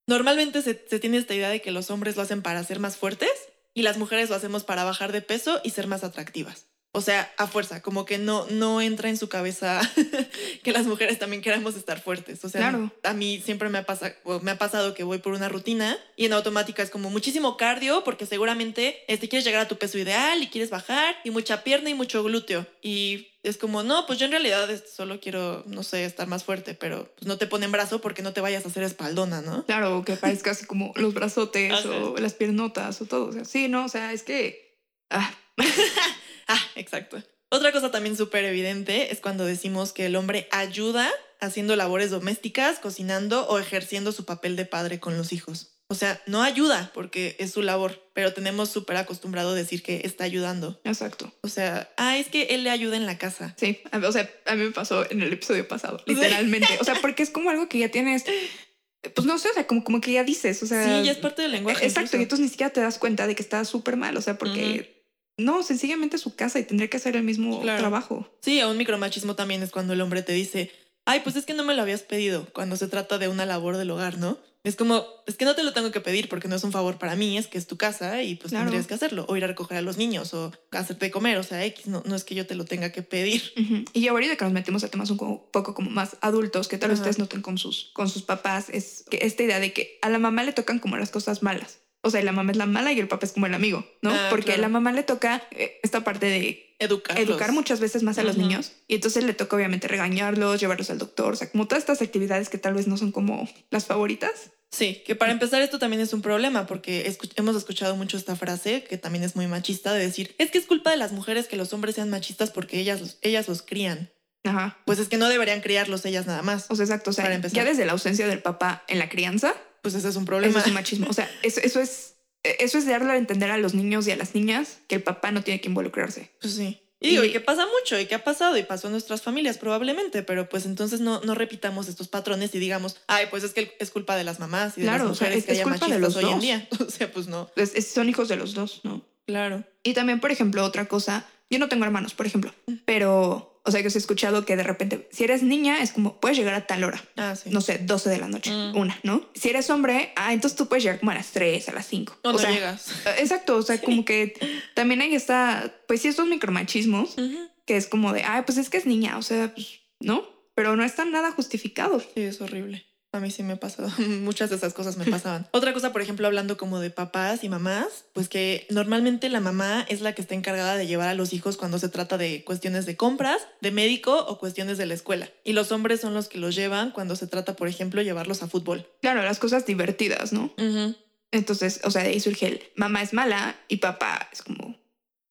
normalmente se, se tiene esta idea de que los hombres lo hacen para ser más fuertes y las mujeres lo hacemos para bajar de peso y ser más atractivas. O sea, a fuerza, como que no, no entra en su cabeza que las mujeres también queramos estar fuertes. O sea, Claro. a mí siempre me ha, pasa- me ha pasado que voy por una rutina y en automática es como muchísimo cardio porque seguramente este, quieres llegar a tu peso ideal y quieres bajar y mucha pierna y mucho glúteo. Y es como, no, pues yo en realidad solo quiero, no sé, estar más fuerte, pero pues no te ponen brazo porque no te vayas a hacer espaldona, ¿no? Claro, que parezca así como los brazotes o las piernotas o todo. O sea, sí, no, o sea, es que. Ah, Ah, exacto. Otra cosa también súper evidente es cuando decimos que el hombre ayuda haciendo labores domésticas, cocinando o ejerciendo su papel de padre con los hijos. O sea, no ayuda porque es su labor, pero tenemos súper acostumbrado a decir que está ayudando. exacto. O sea, ah, es que él le ayuda en la casa. Sí, o sea, a mí me pasó en el episodio pasado, literalmente. O sea, porque es como algo que ya tienes, pues no sé, o sea, como, como que ya dices, o sea. Sí, ya es parte del lenguaje. Exacto, y entonces ni siquiera te das cuenta de que está súper mal, o sea, porque no, sencillamente su casa y tendría que hacer el mismo Claro. trabajo. Sí, a un micromachismo también es cuando el hombre te dice, ay, pues es que no me lo habías pedido cuando se trata de una labor del hogar, ¿no? Es como, es que no te lo tengo que pedir porque no es un favor para mí, es que es tu casa y pues Claro. tendrías que hacerlo, o ir a recoger a los niños, o hacerte comer, o sea, X, no, no es que yo te lo tenga que pedir. Y ya ahorita que nos metemos a temas un co- poco como más adultos, que tal vez ustedes noten con sus, con sus papás, es que esta idea de que a la mamá le tocan como las cosas malas. O sea, la mamá es la mala y el papá es como el amigo, ¿no? Ah, Porque claro. la mamá le toca eh, esta parte de Educar. educar muchas veces más a los niños y entonces le toca obviamente regañarlos, llevarlos al doctor, o sea, como todas estas actividades que tal vez no son como las favoritas. Sí, que para empezar esto también es un problema porque hemos escuchado mucho esta frase que también es muy machista de decir, es que es culpa de las mujeres que los hombres sean machistas porque ellas, los- ellas los crían. Ajá. Pues es que no deberían criarlos ellas nada más. O sea, exacto, o sea, Para empezar. ya desde la ausencia del papá en la crianza, Pues ese es un eso problema. es un machismo. O sea, eso, eso es eso es darle a entender a los niños y a las niñas que el papá no tiene que involucrarse. Pues sí. Y digo, Y- y que pasa mucho, y que ha pasado, y pasó en nuestras familias probablemente, pero pues entonces no, no repitamos estos patrones y digamos, ay, pues es que es culpa de las mamás y de Claro, las o sea, mujeres es- que es haya culpa de machistas los hoy en dos. día. O sea, pues no. Es- es- son hijos de los dos, ¿no? Claro. Y también, por ejemplo, otra cosa, yo no tengo hermanos, por ejemplo, pero, o sea, que os he escuchado que de repente, si eres niña, es como, puedes llegar a tal hora, Ah, sí. no sé, 12 de la noche, Mm. una, ¿no? Si eres hombre, ah, entonces tú puedes llegar como a las 3, a las 5. O o no sea, llegas. eh, Exacto, o sea, como que también hay esta, pues sí, estos micromachismos, Ujú. que es como de, ay, pues es que es niña, o sea, pues, ¿no? Pero no está nada justificado. Sí, es horrible. A mí sí me ha pasado. Muchas de esas cosas me pasaban. Otra cosa, por ejemplo, hablando como de papás y mamás, pues que normalmente la mamá es la que está encargada de llevar a los hijos cuando se trata de cuestiones de compras, de médico o cuestiones de la escuela. Y los hombres son los que los llevan cuando se trata, por ejemplo, llevarlos a fútbol. Claro, las cosas divertidas, ¿no? Entonces, o sea, de ahí surge el mamá es mala y papá es como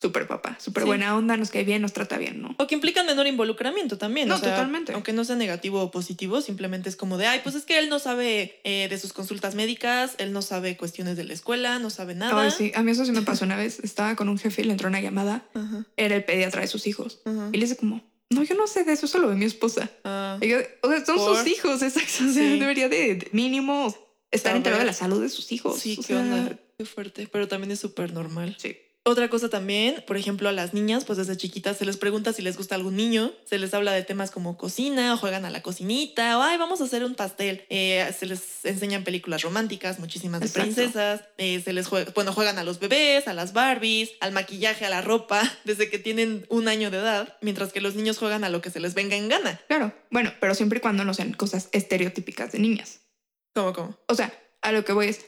súper papá, súper Sí. buena onda, nos cae bien, nos trata bien, ¿no? O que implican menor involucramiento también. No, o sea, totalmente. Aunque no sea negativo o positivo, simplemente es como de, ay, pues es que él no sabe eh, de sus consultas médicas, él no sabe cuestiones de la escuela, no sabe nada. Ay, sí, a mí eso sí me pasó una vez. Estaba con un jefe y le entró una llamada. Ajá, Era el pediatra de sus hijos. ajá. Y le dice como, no, yo no sé de eso, solo de mi esposa. Ah, Y yo, o sea, son ¿Por? sus hijos, exacto. O sea, Sí. debería de, mínimo estar enterado de la salud de sus hijos. sí, O qué sea, onda. Qué fuerte, pero también es súper normal. Sí. Otra cosa también, por ejemplo, a las niñas, pues desde chiquitas se les pregunta si les gusta algún niño, se les habla de temas como cocina, o juegan a la cocinita, o ay, vamos a hacer un pastel. Eh, se les enseñan películas románticas, muchísimas de Exacto. princesas, eh, se les juega, bueno, juegan a los bebés, a las Barbies, al maquillaje, a la ropa, desde que tienen un año de edad, mientras que los niños juegan a lo que se les venga en gana. Claro, bueno, pero siempre y cuando no sean cosas estereotípicas de niñas. ¿Cómo, cómo? O sea, a lo que voy es,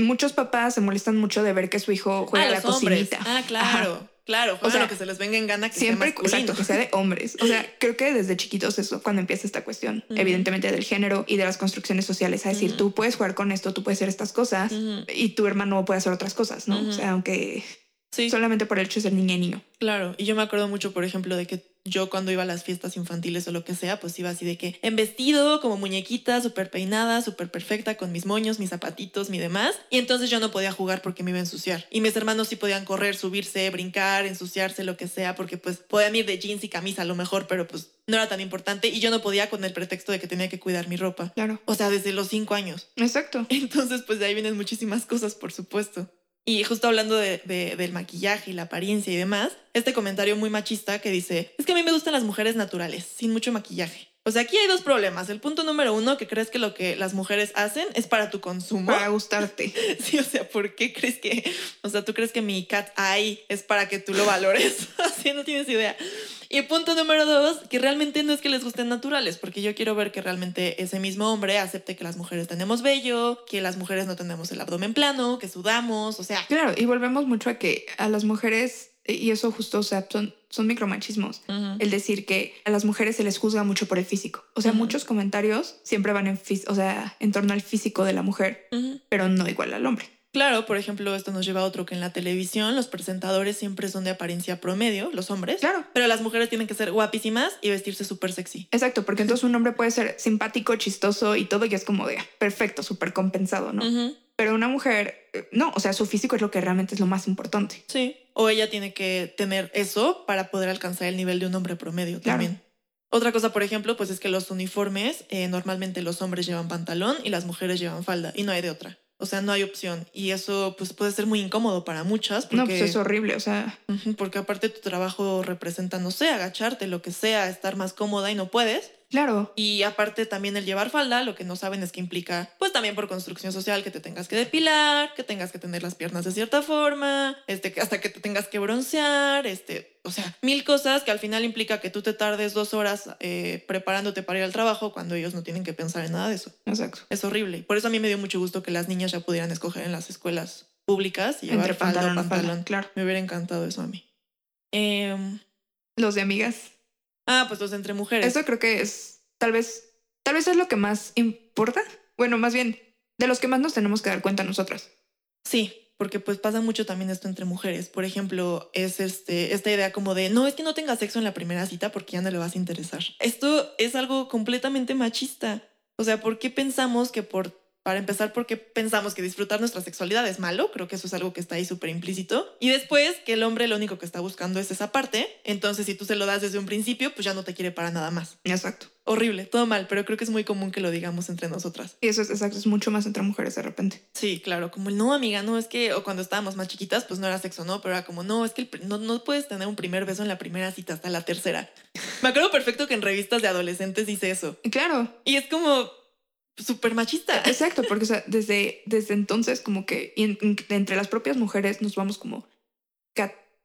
muchos papás se molestan mucho de ver que su hijo juega Ah, a la cocinita. Ah, claro. Claro, juegan sea, lo que se les venga en gana que Siempre, sea masculino. exacto, que sea de hombres. O sea, creo que desde chiquitos eso, cuando empieza esta cuestión, evidentemente del género y de las construcciones sociales, a decir, tú puedes jugar con esto, tú puedes hacer estas cosas y tu hermano puede hacer otras cosas, ¿no? O sea, aunque Sí. solamente por el hecho de ser niña y niño. Claro, y yo me acuerdo mucho, por ejemplo, de que yo cuando iba a las fiestas infantiles o lo que sea, pues iba así de que en vestido, como muñequita, súper peinada, súper perfecta, con mis moños, mis zapatitos, mi demás. Y entonces yo no podía jugar porque me iba a ensuciar. Y mis hermanos sí podían correr, subirse, brincar, ensuciarse, lo que sea, porque pues podían ir de jeans y camisa a lo mejor, pero pues no era tan importante. Y yo no podía con el pretexto de que tenía que cuidar mi ropa. Claro. O sea, desde los cinco años. Exacto. Entonces, pues de ahí vienen muchísimas cosas, por supuesto. Y justo hablando de, de- del maquillaje y la apariencia y demás, este comentario muy machista que dice, es que a mí me gustan las mujeres naturales, sin mucho maquillaje. O sea, aquí hay dos problemas. El punto número uno, que crees que lo que las mujeres hacen es para tu consumo. Para gustarte. Sí, o sea, ¿por qué crees que, o sea, tú crees que mi cat eye es para que tú lo valores? Así no tienes idea. Y punto número dos, que realmente no es que les gusten naturales, porque yo quiero ver que realmente ese mismo hombre acepte que las mujeres tenemos vello, que las mujeres no tenemos el abdomen plano, que sudamos, o sea, Claro, y volvemos mucho a que a las mujeres, y eso justo, o sea, son, son micromachismos. El decir que a las mujeres se les juzga mucho por el físico. O sea, muchos comentarios siempre van en, o sea, en torno al físico de la mujer, pero no igual al hombre. Claro, por ejemplo, esto nos lleva a otro que en la televisión los presentadores siempre son de apariencia promedio, los hombres, Claro. pero las mujeres tienen que ser guapísimas y vestirse súper sexy. Exacto, porque entonces un hombre puede ser simpático, chistoso y todo, y es como de ah, perfecto, súper compensado, ¿no? Pero una mujer, eh, no, o sea, su físico es lo que realmente es lo más importante. Sí. O ella tiene que tener eso para poder alcanzar el nivel de un hombre promedio Claro. también. Otra cosa, por ejemplo, pues es que los uniformes, eh, normalmente los hombres llevan pantalón y las mujeres llevan falda y no hay de otra. O sea, no hay opción. Y eso pues puede ser muy incómodo para muchas. Porque, No, pues es horrible, o sea, porque aparte tu trabajo representa, no sé, agacharte, lo que sea, estar más cómoda y no puedes. Claro. Y aparte también el llevar falda, lo que no saben es que implica, pues también por construcción social, que te tengas que depilar, que tengas que tener las piernas de cierta forma, este, hasta que te tengas que broncear, este, o sea, mil cosas que al final implica que tú te tardes dos horas eh, preparándote para ir al trabajo cuando ellos no tienen que pensar en nada de eso. Exacto. Es horrible. Por eso a mí me dio mucho gusto que las niñas ya pudieran escoger en las escuelas públicas y llevar Entre falda o pantalón, falda, pantalón. claro. Me hubiera encantado eso a mí. Em, Los de amigas. Ah, pues los entre mujeres. Eso creo que es, tal vez, tal vez es lo que más importa. Bueno, más bien, de los que más nos tenemos que dar cuenta nosotras. Sí, porque pues pasa mucho también esto entre mujeres. Por ejemplo, es este, esta idea como de, no, es que no tengas sexo en la primera cita porque ya no le vas a interesar. Esto es algo completamente machista. O sea, ¿por qué pensamos que por, para empezar, por qué pensamos que disfrutar nuestra sexualidad es malo? Creo que eso es algo que está ahí súper implícito. Y después, que el hombre lo único que está buscando es esa parte. Entonces, si tú se lo das desde un principio, pues ya no te quiere para nada más. Exacto. Horrible, todo mal, pero creo que es muy común que lo digamos entre nosotras. Y eso es exacto, es mucho más entre mujeres de repente. Sí, claro, como el no, amiga, no, es que, o cuando estábamos más chiquitas, pues no era sexo, no, pero era como, no, es que el no, no puedes tener un primer beso en la primera cita hasta la tercera. Me acuerdo perfecto que en revistas de adolescentes dice eso. Claro, Y es como súper machista. exacto, porque o sea, desde, desde entonces como que y en- en- entre las propias mujeres nos vamos como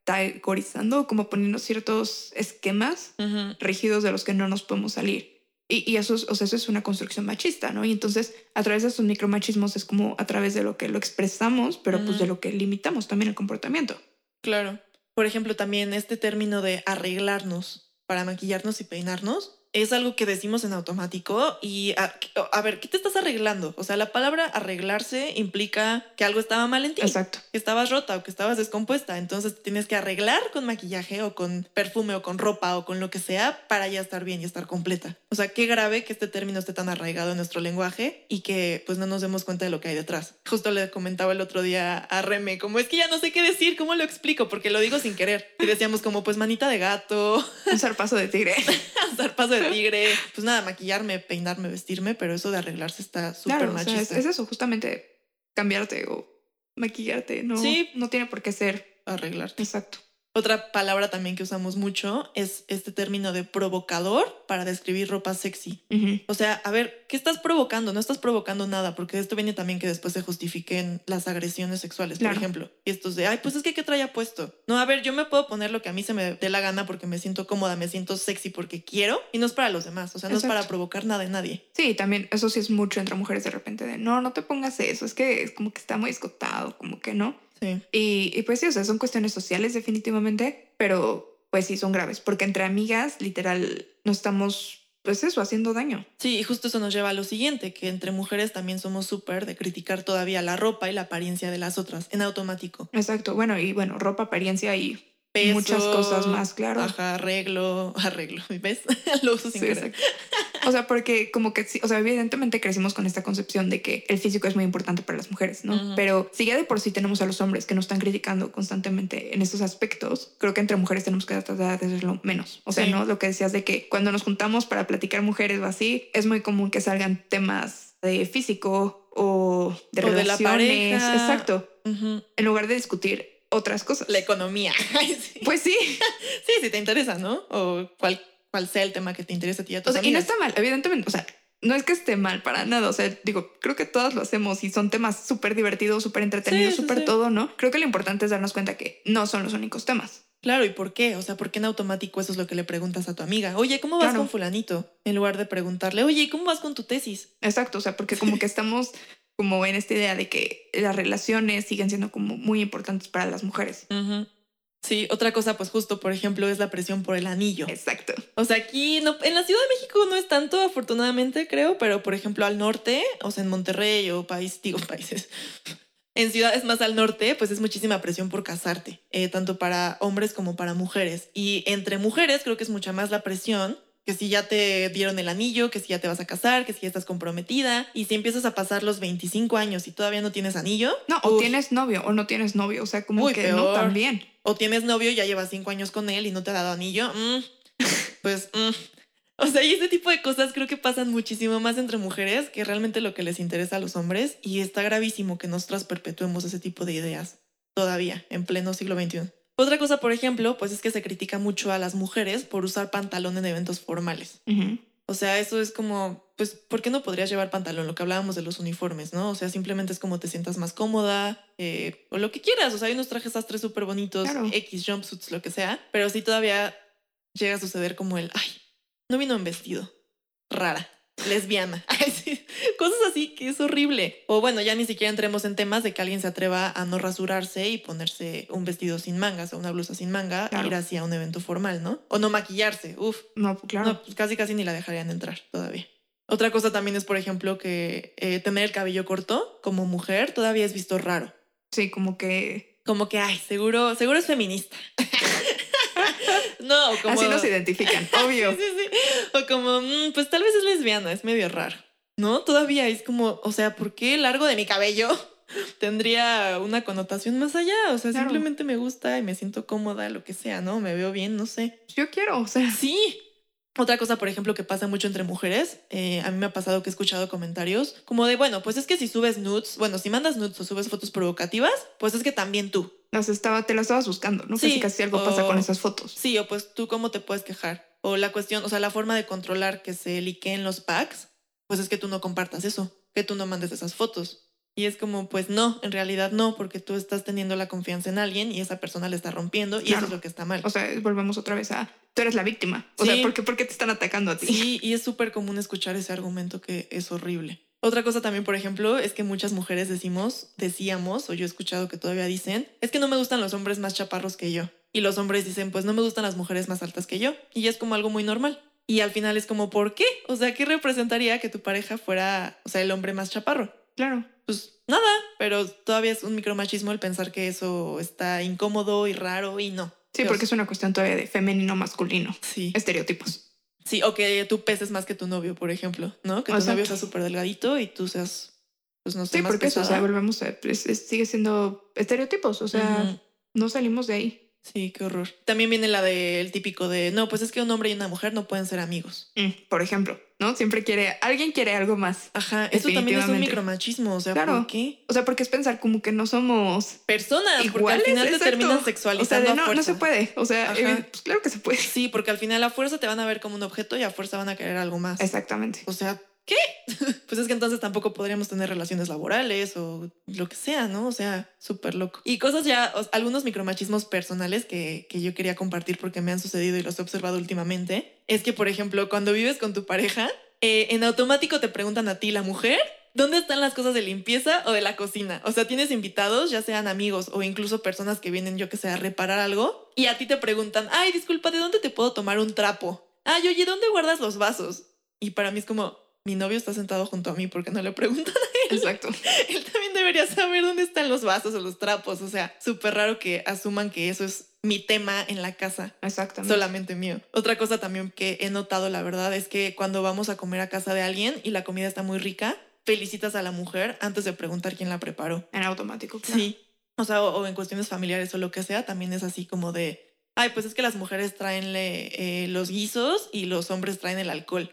categorizando, como poniendo ciertos esquemas rígidos de los que no nos podemos salir. Y, y eso, es, o sea, eso es una construcción machista, ¿no? Y entonces, a través de estos micromachismos es como a través de lo que lo expresamos, pero pues de lo que limitamos también el comportamiento. Claro. Por ejemplo, también este término de arreglarnos para maquillarnos y peinarnos es algo que decimos en automático y a, a ver, ¿qué te estás arreglando? O sea, la palabra arreglarse implica que algo estaba mal en ti. Exacto. que estabas rota o que estabas descompuesta. Entonces tienes que arreglar con maquillaje o con perfume o con ropa o con lo que sea para ya estar bien y estar completa. O sea, qué grave que este término esté tan arraigado en nuestro lenguaje y que pues no nos demos cuenta de lo que hay detrás. Justo le comentaba el otro día a Reme, como es que ya no sé qué decir, ¿cómo lo explico? Porque lo digo sin querer. Y decíamos como pues manita de gato, Un zarpazo de tigre. zarpazo de tigre, pues nada, maquillarme, peinarme, vestirme, pero eso de arreglarse está súper Claro, o sea, machista. es, es eso, justamente cambiarte o maquillarte, ¿no? Sí. No tiene por qué ser. Arreglarte. Exacto. Otra palabra también que usamos mucho es este término de provocador para describir ropa sexy. O sea, a ver, ¿qué estás provocando? No estás provocando nada, porque de esto viene también que después se justifiquen las agresiones sexuales, Claro. por ejemplo. Y estos de, ay, pues es que ¿qué traía puesto? No, a ver, yo me puedo poner lo que a mí se me dé la gana porque me siento cómoda, me siento sexy porque quiero, y no es para los demás, o sea, no es para provocar nada en nadie. Sí, también eso sí es mucho entre mujeres de repente de no, no te pongas eso, es que es como que está muy escotado, como que no. Sí. Y, y pues sí, o sea, son cuestiones sociales definitivamente, pero pues sí son graves, porque entre amigas literal no estamos, pues eso, haciendo daño. Sí, y justo eso nos lleva a lo siguiente, que entre mujeres también somos súper de criticar todavía la ropa y la apariencia de las otras en automático. Exacto, bueno, y bueno, ropa, apariencia y Peso, muchas cosas más, claro. Ajá, arreglo, arreglo, ¿ves? Lo uso sin Sí. O sea, porque como que, sí, o sea, evidentemente crecimos con esta concepción de que el físico es muy importante para las mujeres, ¿no? Pero si ya de por sí tenemos a los hombres que nos están criticando constantemente en estos aspectos, creo que entre mujeres tenemos que tratar de hacerlo menos. O sea, Sí. ¿no? Lo que decías de que cuando nos juntamos para platicar mujeres o así, es muy común que salgan temas de físico o de O de la relaciones. pareja. Exacto. En lugar de discutir otras cosas. La economía. Sí. Pues sí. sí, si te interesa, ¿no? O cual, cual sea el tema que te interese a ti y a tus O sea, y no está mal, evidentemente. O sea, no es que esté mal para nada. O sea, digo, creo que todas lo hacemos y son temas súper divertidos, súper entretenidos, sí, súper sí. todo, ¿no? Creo que lo importante es darnos cuenta que no son los únicos temas. Claro, ¿y por qué? O sea, ¿por qué en automático eso es lo que le preguntas a tu amiga? Oye, ¿cómo vas Claro. con fulanito? En lugar de preguntarle, oye, ¿cómo vas con tu tesis? Exacto. O sea, porque como que estamos como en esta idea de que las relaciones siguen siendo como muy importantes para las mujeres. Sí, otra cosa, pues justo, por ejemplo, es la presión por el anillo. Exacto. O sea, aquí no, en la Ciudad de México no es tanto, afortunadamente, creo, pero por ejemplo al norte, o sea, en Monterrey o país, digo países, en ciudades más al norte, pues es muchísima presión por casarte, eh, tanto para hombres como para mujeres. Y entre mujeres creo que es mucha más la presión. Que si ya te dieron el anillo, que si ya te vas a casar, que si ya estás comprometida. Y si empiezas a pasar los 25 años y todavía no tienes anillo. No, o tienes novio o no tienes novio. O sea, como que no también. O tienes novio, ya llevas cinco años con él y no te ha dado anillo, mm, pues, mm. o sea, y ese tipo de cosas creo que pasan muchísimo más entre mujeres que realmente lo que les interesa a los hombres y está gravísimo que nosotras perpetuemos ese tipo de ideas todavía en pleno siglo XXI. Otra cosa, por ejemplo, pues es que se critica mucho a las mujeres por usar pantalón en eventos formales. O sea, eso es como, pues, ¿por qué no podrías llevar pantalón? Lo que hablábamos de los uniformes, ¿no? O sea, simplemente es como te sientas más cómoda eh, o lo que quieras. O sea, hay unos trajes astres súper bonitos, X jumpsuits, lo que sea. Pero sí todavía llega a suceder como el, ay, no vino en vestido. Rara lesbiana. Cosas así que es horrible. O bueno, ya ni siquiera entremos en temas de que alguien se atreva a no rasurarse y ponerse un vestido sin mangas o una blusa sin manga e ir hacia un evento formal, ¿no? O no maquillarse. Uf. No, claro. No, pues casi casi ni la dejarían entrar todavía. Otra cosa también es, por ejemplo, que eh, tener el cabello corto como mujer todavía es visto raro. Sí, como que... Como que, ay, seguro, seguro es feminista. No, como... Así nos identifican, obvio. sí, sí, O como, mm, pues tal vez es lesbiana, es medio raro. ¿No? Todavía es como, o sea, ¿por qué el largo de mi cabello tendría una connotación más allá? O sea, simplemente me gusta y me siento cómoda, lo que sea, ¿no? Me veo bien, no sé. Yo quiero, o sea. Sí. Otra cosa, por ejemplo, que pasa mucho entre mujeres, eh, a mí me ha pasado que he escuchado comentarios como de, bueno, pues es que si subes nudes, bueno, si mandas nudes o subes fotos provocativas, pues es que también tú. Las estaba, te las estabas buscando, ¿no? Sí, casi algo pasa con esas fotos. Sí, o pues tú cómo te puedes quejar. O la cuestión, o sea, la forma de controlar que se liqueen los packs, pues es que tú no compartas eso, que tú no mandes esas fotos. Y es como, pues no, en realidad no, porque tú estás teniendo la confianza en alguien y esa persona le está rompiendo y eso es lo que está mal. O sea, volvemos otra vez a, tú eres la víctima. O sea, ¿por qué, ¿por qué te están atacando a ti? Sí, y es súper común escuchar ese argumento que es horrible. Otra cosa también, por ejemplo, es que muchas mujeres decimos, decíamos, o yo he escuchado que todavía dicen, es que no me gustan los hombres más chaparros que yo. Y los hombres dicen, pues no me gustan las mujeres más altas que yo. Y es como algo muy normal. Y al final es como, ¿por qué? O sea, ¿qué representaría que tu pareja fuera, o sea, el hombre más chaparro? Claro. Pues nada, pero todavía es un micromachismo el pensar que eso está incómodo y raro y no. Sí, porque es una cuestión todavía de femenino masculino. Sí. Estereotipos. Sí, o que tú peses más que tu novio, por ejemplo, ¿no? Que tu novio sea súper delgadito y tú seas, pues no sé, sí, porque eso, o sea, volvemos a, pues, sigue siendo estereotipos, o sea, no salimos de ahí. Sí, qué horror. También viene la del típico de, no, pues es que un hombre y una mujer no pueden ser amigos. Mm, por ejemplo, ¿no? Siempre quiere, alguien quiere algo más. Ajá, eso también es un micromachismo, o sea, ¿por qué? O sea, porque es pensar como que no somos personas, iguales, porque al final te terminan sexualizando. O sea, no, no se puede, o sea, eh, pues claro que se puede. Sí, porque al final a fuerza te van a ver como un objeto y a fuerza van a querer algo más. Exactamente. O sea, pues es que entonces tampoco podríamos tener relaciones laborales o lo que sea, ¿no? O sea, súper loco. Y cosas ya, algunos micromachismos personales que, que yo quería compartir porque me han sucedido y los he observado últimamente, es que, por ejemplo, cuando vives con tu pareja, eh, en automático te preguntan a ti, la mujer, ¿dónde están las cosas de limpieza o de la cocina? O sea, tienes invitados, ya sean amigos o incluso personas que vienen, yo que sé, a reparar algo, y a ti te preguntan, ay, disculpa, ¿de dónde te puedo tomar un trapo? Ay, oye, ¿dónde guardas los vasos? Y para mí es como, mi novio está sentado junto a mí porque no le preguntan a él. Exacto. él también debería saber dónde están los vasos o los trapos. O sea, súper raro que asuman que eso es mi tema en la casa. Exactamente. Solamente mío. Otra cosa también que he notado, la verdad, es que cuando vamos a comer a casa de alguien y la comida está muy rica, felicitas a la mujer antes de preguntar quién la preparó. En automático. Sí. O sea, o, en cuestiones familiares o lo que sea, también es así como de, ay, pues es que las mujeres traen eh, los guisos y los hombres traen el alcohol.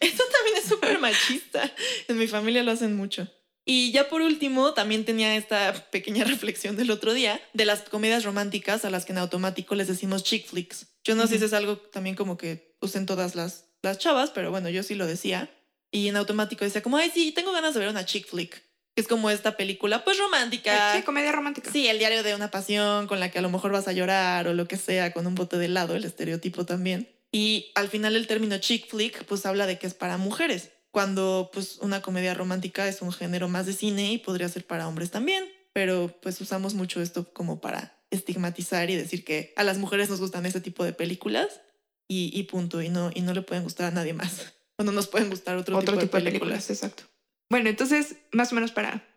Esto también es súper machista. En mi familia lo hacen mucho. Y ya por último, también tenía esta pequeña reflexión del otro día de las comedias románticas a las que en automático les decimos chick flicks. Yo no sé si es algo también como que usen todas las, las chavas, pero bueno, yo sí lo decía. Y en automático decía como, ay, sí, tengo ganas de ver una chick flick. Que es como esta película, pues romántica. Sí, comedia romántica. Sí, el diario de una pasión con la que a lo mejor vas a llorar o lo que sea, con un bote de helado, el estereotipo también. Y al final el término chick flick pues habla de que es para mujeres, cuando pues una comedia romántica es un género más de cine y podría ser para hombres también, pero pues usamos mucho esto como para estigmatizar y decir que a las mujeres nos gustan ese tipo de películas y, punto, y no, y no le pueden gustar a nadie más. O no nos pueden gustar otro, tipo, de, películas. Exacto. Bueno, entonces, más o menos para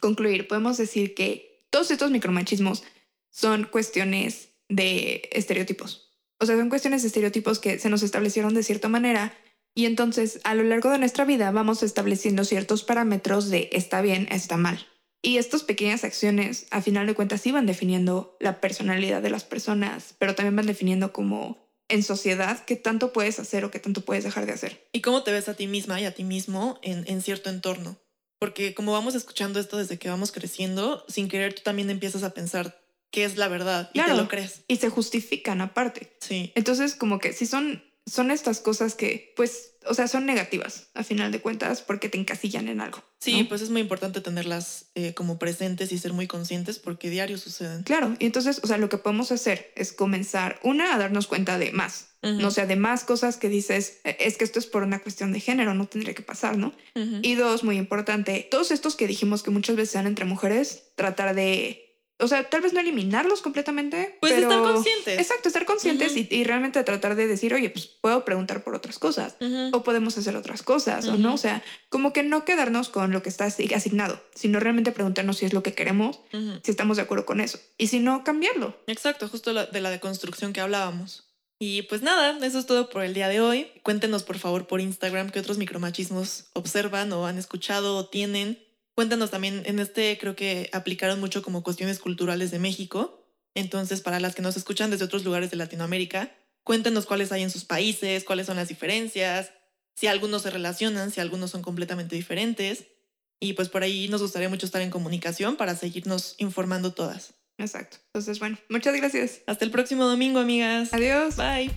concluir, podemos decir que todos estos micromachismos son cuestiones de estereotipos. O sea, son cuestiones estereotipos que se nos establecieron de cierta manera y entonces a lo largo de nuestra vida vamos estableciendo ciertos parámetros de está bien, está mal. Y estas pequeñas acciones, a final de cuentas, sí van definiendo la personalidad de las personas, pero también van definiendo como en sociedad qué tanto puedes hacer o qué tanto puedes dejar de hacer. Y cómo te ves a ti misma y a ti mismo en cierto entorno. Porque como vamos escuchando esto desde que vamos creciendo, sin querer tú también empiezas a pensar que es la verdad y te lo crees. Y se justifican aparte. Sí. Entonces, como que si son son estas cosas que, pues, o sea, son negativas a final de cuentas porque te encasillan en algo. Sí, pues es muy importante tenerlas eh, como presentes y ser muy conscientes porque diario suceden. Claro, y entonces, o sea, lo que podemos hacer es comenzar, una, a darnos cuenta de más, no sea, de más cosas que dices, e, es que esto es por una cuestión de género, no tendría que pasar, ¿no? Y dos, muy importante, todos estos que dijimos que muchas veces sean entre mujeres, tratar de o sea, tal vez no eliminarlos completamente. Pues pero... estar conscientes. Exacto, estar conscientes y, realmente tratar de decir, oye, pues puedo preguntar por otras cosas o podemos hacer otras cosas o no. O sea, como que no quedarnos con lo que está asignado, sino realmente preguntarnos si es lo que queremos, si estamos de acuerdo con eso y si no, cambiarlo. Exacto, justo de la deconstrucción que hablábamos. Y pues nada, eso es todo por el día de hoy. Cuéntenos por favor por Instagram qué otros micromachismos observan o han escuchado o tienen Cuéntanos también, en este creo que aplicaron mucho como cuestiones culturales de México. Entonces, para las que nos escuchan desde otros lugares de Latinoamérica, cuéntenos cuáles hay en sus países, cuáles son las diferencias, si algunos se relacionan, si algunos son completamente diferentes. Y pues por ahí nos gustaría mucho estar en comunicación para seguirnos informando todas. Exacto. Entonces, bueno, muchas gracias. Hasta el próximo domingo, amigas. Adiós. Bye.